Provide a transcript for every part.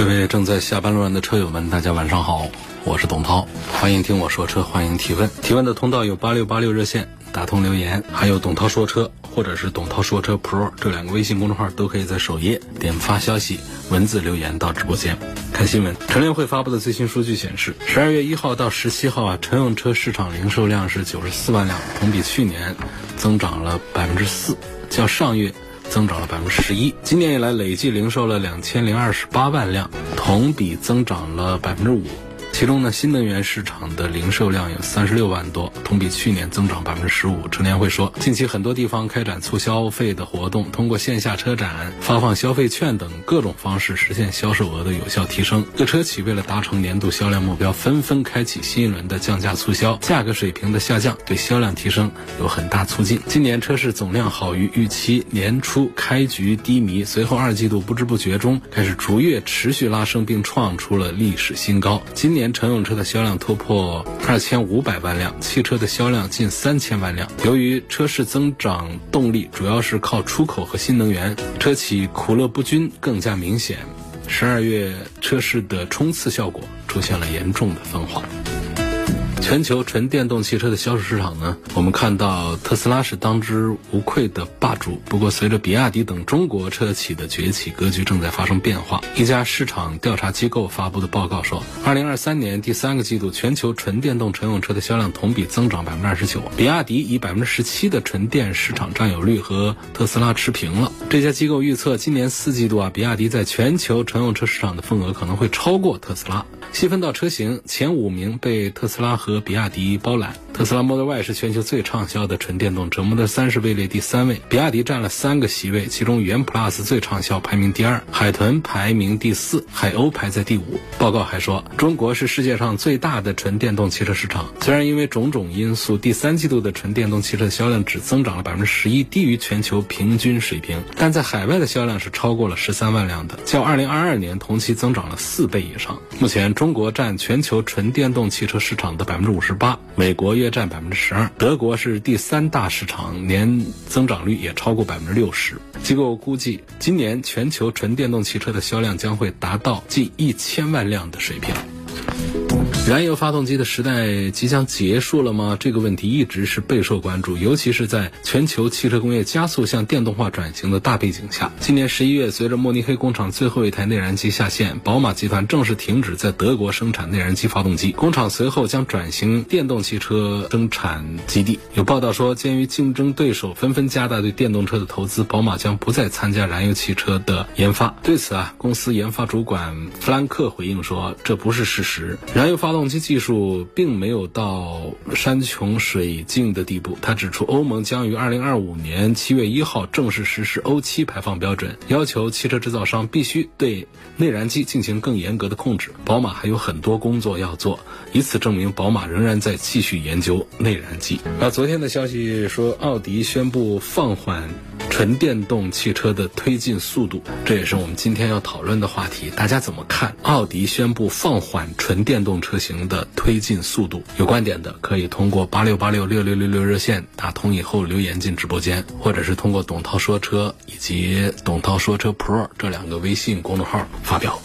各位正在下班路上的车友们，大家晚上好，我是董涛，欢迎听我说车，欢迎提问。提问的通道有八六八六热线打通留言，还有董涛说车或者是董涛说车 Pro 这两个微信公众号都可以在首页点发消息，文字留言到直播间。看新闻，乘联会发布的最新数据显示，十二月一号到十七号啊，乘用车市场零售量是九十四万辆，同比去年增长了百分之四，较上月。增长了百分之十一，今年以来累计零售了两千零二十八万辆，同比增长了百分之五。其中呢，新能源市场的零售量有三十六万多，同比去年增长百分之十五。陈年会说，近期很多地方开展促消费的活动，通过线下车展、发放消费券等各种方式实现销售额的有效提升。各车企为了达成年度销量目标，纷纷开启新一轮的降价促销，价格水平的下降对销量提升有很大促进。今年车市总量好于预期，年初开局低迷，随后二季度不知不觉中开始逐月持续拉升，并创出了历史新高。今年年乘用车的销量突破二千五百万辆，汽车的销量近三千万辆。由于车市增长动力主要是靠出口和新能源，车企苦乐不均更加明显。十二月车市的冲刺效果出现了严重的分化。全球纯电动汽车的销售市场呢，我们看到特斯拉是当之无愧的霸主。不过，随着比亚迪等中国车企的崛起，格局正在发生变化。一家市场调查机构发布的报告说，二零二三年第三个季度，全球纯电动乘用车的销量同比增长百分之二十九。比亚迪以百分之十七的纯电市场占有率和特斯拉持平了。这家机构预测，今年四季度啊，比亚迪在全球乘用车市场的份额可能会超过特斯拉。细分到车型，前五名被特斯拉和比亚迪包揽。特斯拉 Model Y 是全球最畅销的纯电动车，Model 3是位列第三位。比亚迪占了三个席位，其中元 Plus 最畅销，排名第二；海豚排名第四，海鸥排在第五。报告还说，中国是世界上最大的纯电动汽车市场。虽然因为种种因素，第三季度的纯电动汽车销量只增长了百分之十一，低于全球平均水平，但在海外的销量是超过了十三万辆的，较二零二二年同期增长了四倍以上。目前，中国占全球纯电动汽车市场的百分之五十八，美国约占百分之十二，德国是第三大市场，年增长率也超过百分之六十。机构估计，今年全球纯电动汽车的销量将会达到近一千万辆的水平。燃油发动机的时代即将结束了吗？这个问题一直是备受关注，尤其是在全球汽车工业加速向电动化转型的大背景下。今年十一月，随着慕尼黑工厂最后一台内燃机下线，宝马集团正式停止在德国生产内燃机发动机，工厂随后将转型电动汽车生产基地。有报道说，鉴于竞争对手纷纷加大对电动车的投资，宝马将不再参加燃油汽车的研发。对此啊，公司研发主管弗兰克回应说：“这不是事实，燃油发动。”动机技术并没有到山穷水尽的地步。他指出，欧盟将于二零二五年七月一号正式实施欧七排放标准，要求汽车制造商必须对内燃机进行更严格的控制。宝马还有很多工作要做，以此证明宝马仍然在继续研究内燃机。那昨天的消息说，奥迪宣布放缓纯电动汽车的推进速度，这也是我们今天要讨论的话题。大家怎么看？奥迪宣布放缓纯电动车型。的推进速度，有观点的可以通过八六八六六六六六热线打通以后留言进直播间，或者是通过董涛说车以及董涛说车 Pro 这两个微信公众号发表。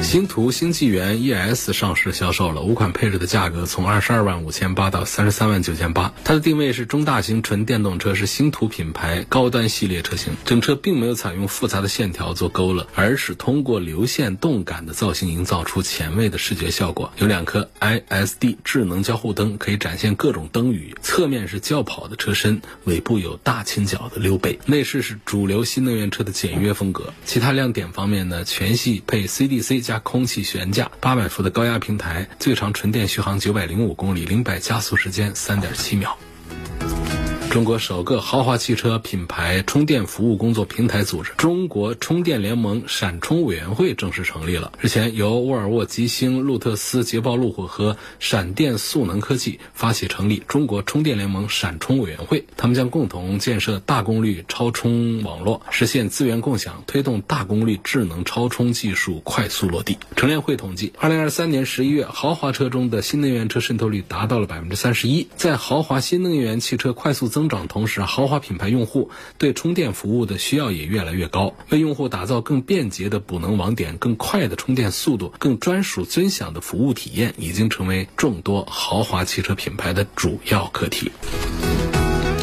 星途星纪元 ES 上市销售了，五款配置的价格从二十二万五千八到三十三万九千八。它的定位是中大型纯电动车，是星途品牌高端系列车型。整车并没有采用复杂的线条做勾勒，而是通过流线动感的造型营造出前卫的视觉效果。有两颗 ISD 智能交互灯，可以展现各种灯语。侧面是轿跑的车身，尾部有大倾角的溜背。内饰是主流新能源车的简约风格。其他亮点方面呢，全系配 CDC 加。空气悬架，八百伏的高压平台，最长纯电续航九百零五公里，零百加速时间三点七秒。中国首个豪华汽车品牌充电服务工作平台组织——中国充电联盟闪充委员会正式成立了。日前，由沃尔沃、吉星、路特斯、捷豹路虎和闪电速能科技发起成立中国充电联盟闪充委员会，他们将共同建设大功率超充网络，实现资源共享，推动大功率智能超充技术快速落地。成联会统计，二零二三年十一月，豪华车中的新能源车渗透率达到了百分之三十一。在豪华新能源汽车快速增增长同时，豪华品牌用户对充电服务的需要也越来越高。为用户打造更便捷的补能网点、更快的充电速度、更专属尊享的服务体验，已经成为众多豪华汽车品牌的主要课题。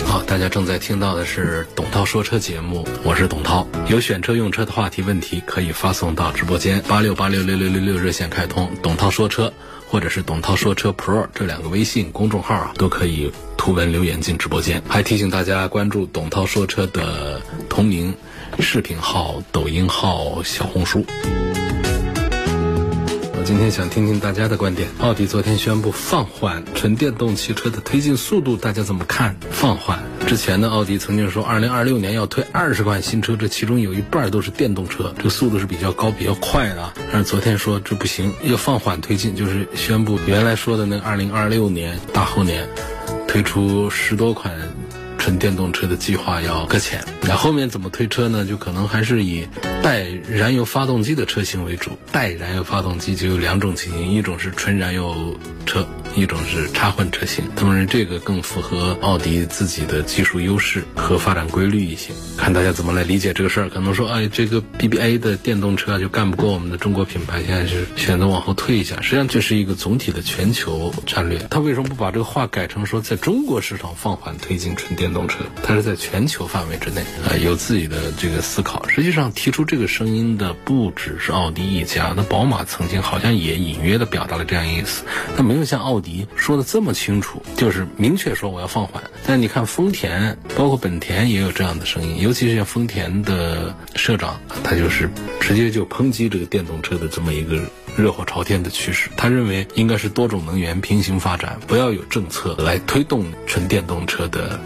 好，大家正在听到的是董涛说车节目，我是董涛。有选车用车的话题问题，可以发送到直播间八六八六六六六六热线开通，董涛说车或者是董涛说车 Pro 这两个微信公众号啊，都可以图文留言进直播间。还提醒大家关注董涛说车的同名视频号、抖音号、小红书。我今天想听听大家的观点。奥迪昨天宣布放缓纯电动汽车的推进速度，大家怎么看？放缓之前呢，奥迪曾经说，二零二六年要推二十款新车，这其中有一半都是电动车，这个速度是比较高、比较快的。但是昨天说这不行，要放缓推进，就是宣布原来说的那二零二六年大后年推出十多款。纯电动车的计划要搁浅，那后面怎么推车呢？就可能还是以带燃油发动机的车型为主。带燃油发动机就有两种情形，一种是纯燃油车，一种是插混车型。当然这个更符合奥迪自己的技术优势和发展规律一些。看大家怎么来理解这个事儿。可能说，哎，这个 BBA 的电动车就干不过我们的中国品牌，现在是选择往后退一下。实际上这是一个总体的全球战略。他为什么不把这个话改成说，在中国市场放缓推进纯？电动车，它是在全球范围之内啊，有自己的这个思考。实际上，提出这个声音的不只是奥迪一家，那宝马曾经好像也隐约的表达了这样意思，但没有像奥迪说的这么清楚，就是明确说我要放缓。但你看丰田，包括本田也有这样的声音，尤其是像丰田的社长，他就是直接就抨击这个电动车的这么一个。热火朝天的趋势，他认为应该是多种能源平行发展，不要有政策来推动纯电动车的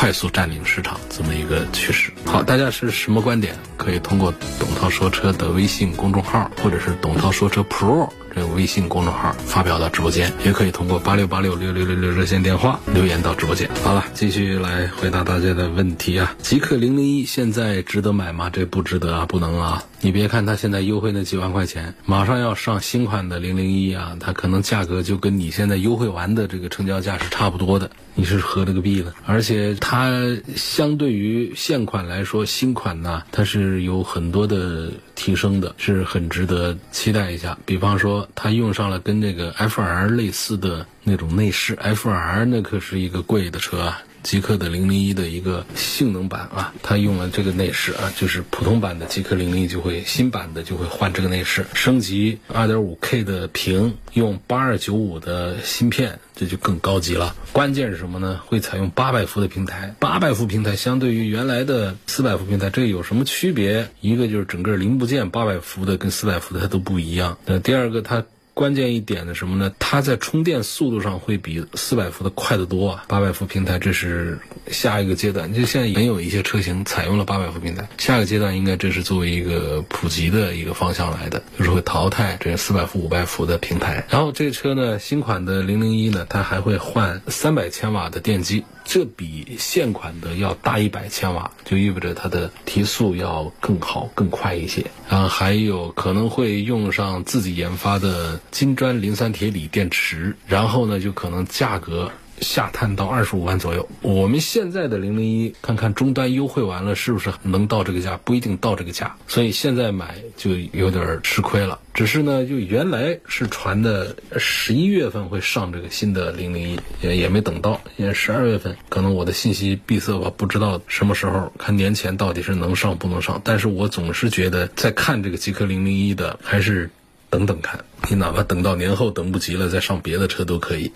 快速占领市场这么一个趋势。好，大家是什么观点？可以通过董涛说车的微信公众号，或者是董涛说车 Pro。这个微信公众号发表到直播间，也可以通过八六八六六六六六热线电话留言到直播间。好了，继续来回答大家的问题啊。极客零零一现在值得买吗？这不值得啊，不能啊。你别看它现在优惠那几万块钱，马上要上新款的零零一啊，它可能价格就跟你现在优惠完的这个成交价是差不多的。你是合了个币了，而且它相对于现款来说，新款呢，它是有很多的提升的，是很值得期待一下。比方说，它用上了跟这个 F R 类似的那种内饰，F R 那可是一个贵的车啊。极客的零零一的一个性能版啊，它用了这个内饰啊，就是普通版的极客零零一就会新版的就会换这个内饰，升级二点五 K 的屏，用八二九五的芯片，这就更高级了。关键是什么呢？会采用八百伏的平台，八百伏平台相对于原来的四百伏平台，这有什么区别？一个就是整个零部件八百伏的跟四百伏的它都不一样。那第二个它。关键一点的什么呢？它在充电速度上会比四百伏的快得多啊！八百伏平台这是下一个阶段，就现在也有一些车型采用了八百伏平台，下一个阶段应该这是作为一个普及的一个方向来的，就是会淘汰这四百伏、五百伏的平台。然后这车呢，新款的零零一呢，它还会换三百千瓦的电机。这比现款的要大一百千瓦，就意味着它的提速要更好、更快一些。然后还有可能会用上自己研发的金砖磷酸铁锂电池，然后呢，就可能价格。下探到二十五万左右，我们现在的零零一，看看终端优惠完了是不是能到这个价？不一定到这个价，所以现在买就有点吃亏了。只是呢，就原来是传的十一月份会上这个新的零零一，也也没等到，因为十二月份可能我的信息闭塞吧，不知道什么时候看年前到底是能上不能上。但是我总是觉得在看这个极客零零一的，还是等等看，你哪怕等到年后等不及了再上别的车都可以。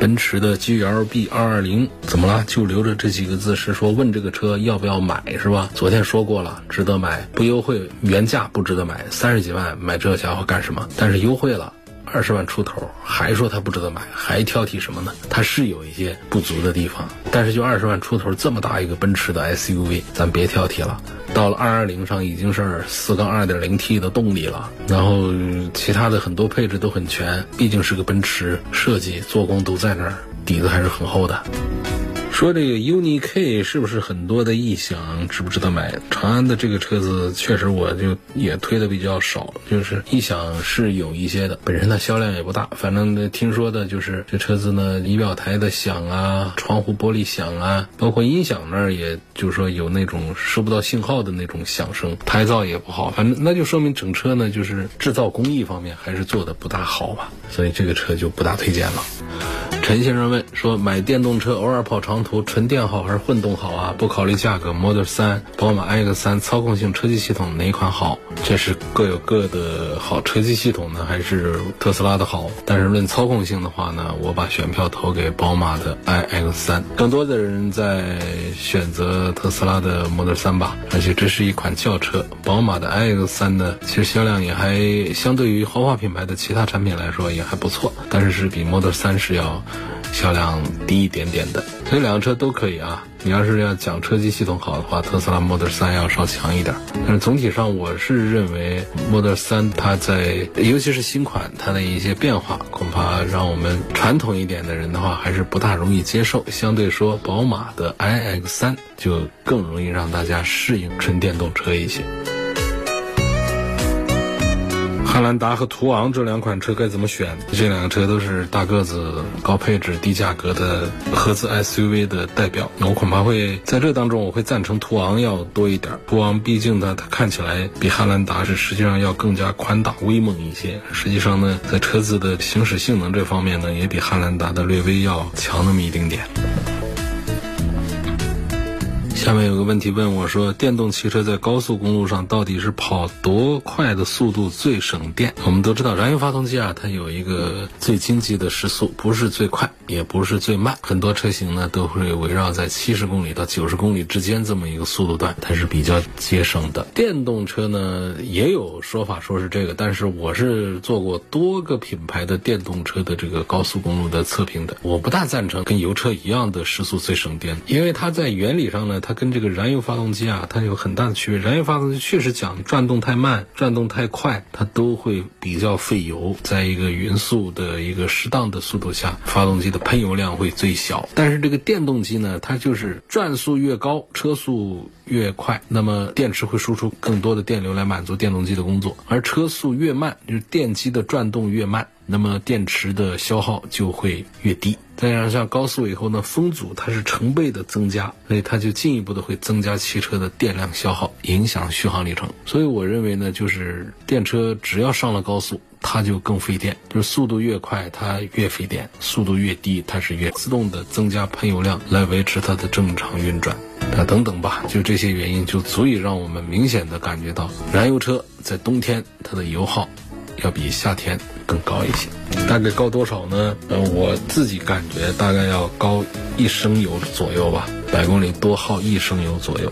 奔驰的 GLB 220怎么了？就留着这几个字，是说问这个车要不要买，是吧？昨天说过了，值得买，不优惠原价不值得买，三十几万买这家伙干什么？但是优惠了，二十万出头，还说他不值得买，还挑剔什么呢？他是有一些不足的地方，但是就二十万出头这么大一个奔驰的 SUV，咱别挑剔了。到了二二零上已经是四缸二点零 T 的动力了，然后其他的很多配置都很全，毕竟是个奔驰，设计做工都在那儿，底子还是很厚的。说这个 UNI K 是不是很多的异响，值不值得买？长安的这个车子确实我就也推的比较少，就是异响是有一些的，本身它销量也不大。反正听说的就是这车子呢，仪表台的响啊，窗户玻璃响啊，包括音响那儿，也就是说有那种收不到信号的那种响声，胎噪也不好。反正那就说明整车呢，就是制造工艺方面还是做的不大好吧，所以这个车就不大推荐了。陈先生问说，买电动车偶尔跑长途，纯电好还是混动好啊？不考虑价格，Model 三、宝马 iX3 操控性、车机系统哪款好？这是各有各的好。车机系统呢，还是特斯拉的好？但是论操控性的话呢，我把选票投给宝马的 iX3。更多的人在选择特斯拉的 Model 三吧，而且这是一款轿车。宝马的 iX3 呢，其实销量也还相对于豪华品牌的其他产品来说也还不错，但是是比 Model 三是要。销量低一点点的，所以两个车都可以啊。你要是要讲车机系统好的话，特斯拉 Model 3要稍强一点。但是总体上，我是认为 Model 3它在，尤其是新款，它的一些变化，恐怕让我们传统一点的人的话，还是不大容易接受。相对说，宝马的 iX3 就更容易让大家适应纯电动车一些。汉兰达和途昂这两款车该怎么选？这两个车都是大个子、高配置、低价格的合资 SUV 的代表。我恐怕会在这当中，我会赞成途昂要多一点。途昂毕竟呢，它看起来比汉兰达是实际上要更加宽大、威猛一些。实际上呢，在车子的行驶性能这方面呢，也比汉兰达的略微要强那么一丁点。下面有个问题问我说：电动汽车在高速公路上到底是跑多快的速度最省电？我们都知道，燃油发动机啊，它有一个最经济的时速，不是最快，也不是最慢。很多车型呢，都会围绕在七十公里到九十公里之间这么一个速度段，它是比较节省的。电动车呢，也有说法说是这个，但是我是做过多个品牌的电动车的这个高速公路的测评的，我不大赞成跟油车一样的时速最省电，因为它在原理上呢，它跟这个燃油发动机啊，它有很大的区别。燃油发动机确实讲转动太慢、转动太快，它都会比较费油。在一个匀速的一个适当的速度下，发动机的喷油量会最小。但是这个电动机呢，它就是转速越高，车速越快，那么电池会输出更多的电流来满足电动机的工作；而车速越慢，就是电机的转动越慢。那么电池的消耗就会越低，再加上高速以后呢，风阻它是成倍的增加，所以它就进一步的会增加汽车的电量消耗，影响续航里程。所以我认为呢，就是电车只要上了高速，它就更费电，就是速度越快它越费电，速度越低它是越自动的增加喷油量来维持它的正常运转，啊等等吧，就这些原因就足以让我们明显的感觉到，燃油车在冬天它的油耗。要比夏天更高一些，大概高多少呢？呃，我自己感觉大概要高一升油左右吧，百公里多耗一升油左右。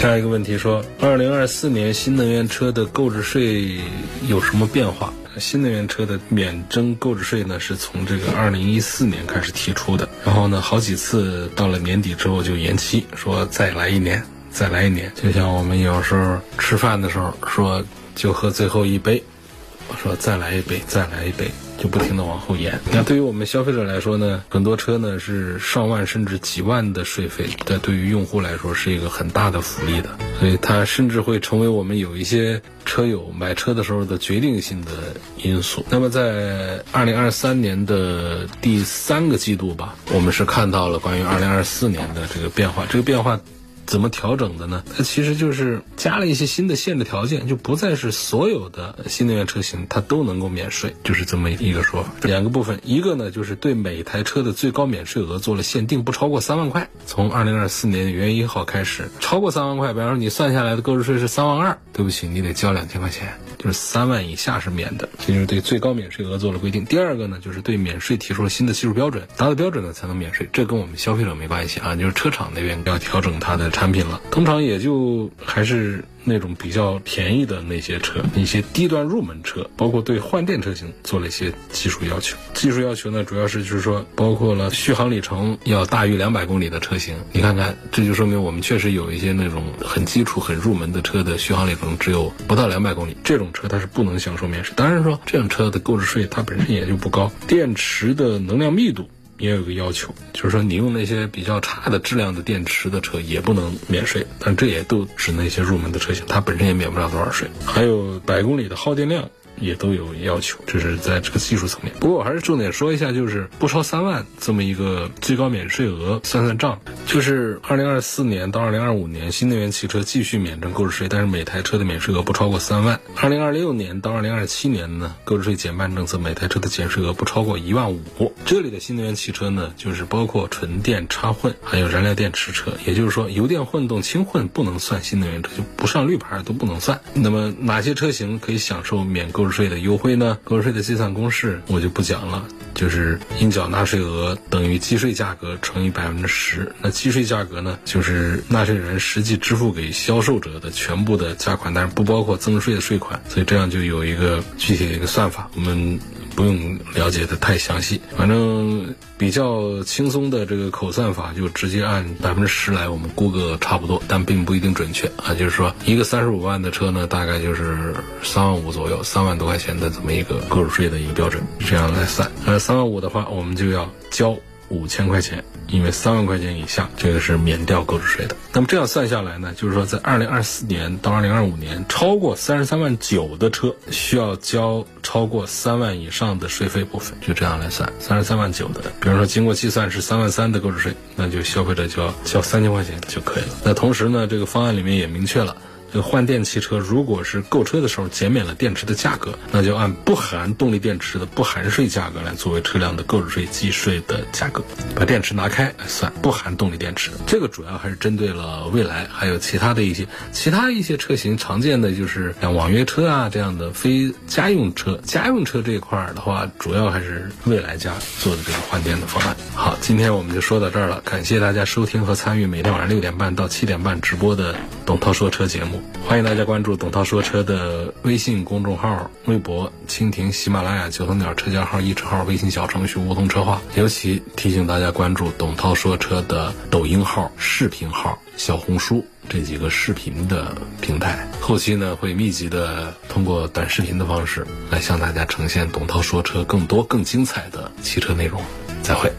下一个问题说，二零二四年新能源车的购置税有什么变化？新能源车的免征购置税呢，是从这个二零一四年开始提出的，然后呢，好几次到了年底之后就延期，说再来一年。再来一年，就像我们有时候吃饭的时候说，就喝最后一杯，我说再来一杯，再来一杯，就不停的往后延。那对于我们消费者来说呢，很多车呢是上万甚至几万的税费，但对于用户来说是一个很大的福利的，所以它甚至会成为我们有一些车友买车的时候的决定性的因素。那么在二零二三年的第三个季度吧，我们是看到了关于二零二四年的这个变化，这个变化。怎么调整的呢？它其实就是加了一些新的限制条件，就不再是所有的新能源车型它都能够免税，就是这么一个说法。两个部分，一个呢就是对每台车的最高免税额做了限定，不超过三万块。从二零二四年元月一号开始，超过三万块，比方说你算下来的购置税是三万二，对不起，你得交两千块钱，就是三万以下是免的，这就是对最高免税额做了规定。第二个呢，就是对免税提出了新的技术标准，达到标准呢才能免税，这跟我们消费者没关系啊，就是车厂那边要调整它的。产品了，通常也就还是。那种比较便宜的那些车，一些低端入门车，包括对换电车型做了一些技术要求。技术要求呢，主要是就是说，包括了续航里程要大于两百公里的车型。你看看，这就说明我们确实有一些那种很基础、很入门的车的续航里程只有不到两百公里，这种车它是不能享受免税。当然说，这辆车的购置税它本身也就不高。电池的能量密度。也有个要求，就是说你用那些比较差的质量的电池的车也不能免税，但这也都指那些入门的车型，它本身也免不了多少税。还有百公里的耗电量。也都有要求，这是在这个技术层面。不过我还是重点说一下，就是不超三万这么一个最高免税额，算算账，就是二零二四年到二零二五年，新能源汽车继续免征购置税，但是每台车的免税额不超过三万。二零二六年到二零二七年呢，购置税减半政策，每台车的减税额不超过一万五。这里的新能源汽车呢，就是包括纯电插混，还有燃料电池车，也就是说油电混动、轻混不能算新能源车，就不上绿牌都不能算。那么哪些车型可以享受免购？税的优惠呢？购置税的计算公式我就不讲了，就是应缴纳税额等于计税价格乘以百分之十。那计税价格呢，就是纳税人实际支付给销售者的全部的价款，但是不包括增值税的税款。所以这样就有一个具体的一个算法，我们。不用了解的太详细，反正比较轻松的这个口算法，就直接按百分之十来，我们估个差不多，但并不一定准确啊。就是说，一个三十五万的车呢，大概就是三万五左右，三万多块钱的这么一个购置税的一个标准，这样来算。呃，三万五的话，我们就要交。五千块钱，因为三万块钱以下，这个是免掉购置税的。那么这样算下来呢，就是说在二零二四年到二零二五年，超过三十三万九的车需要交超过三万以上的税费部分，就这样来算。三十三万九的，比如说经过计算是三万三的购置税，那就消费者就要交三千块钱就可以了。那同时呢，这个方案里面也明确了。这个换电汽车，如果是购车的时候减免了电池的价格，那就按不含动力电池的不含税价格来作为车辆的购置税计税的价格，把电池拿开来算，不含动力电池。这个主要还是针对了蔚来，还有其他的一些其他一些车型常见的就是像网约车啊这样的非家用车。家用车这一块儿的话，主要还是蔚来家做的这个换电的方案。好，今天我们就说到这儿了，感谢大家收听和参与每天晚上六点半到七点半直播的董涛说车节目。欢迎大家关注董涛说车的微信公众号、微博、蜻蜓、喜马拉雅、九头鸟车架号、易车号、微信小程序梧桐车话。尤其提醒大家关注董涛说车的抖音号、视频号、小红书这几个视频的平台。后期呢，会密集的通过短视频的方式来向大家呈现董涛说车更多更精彩的汽车内容。再会。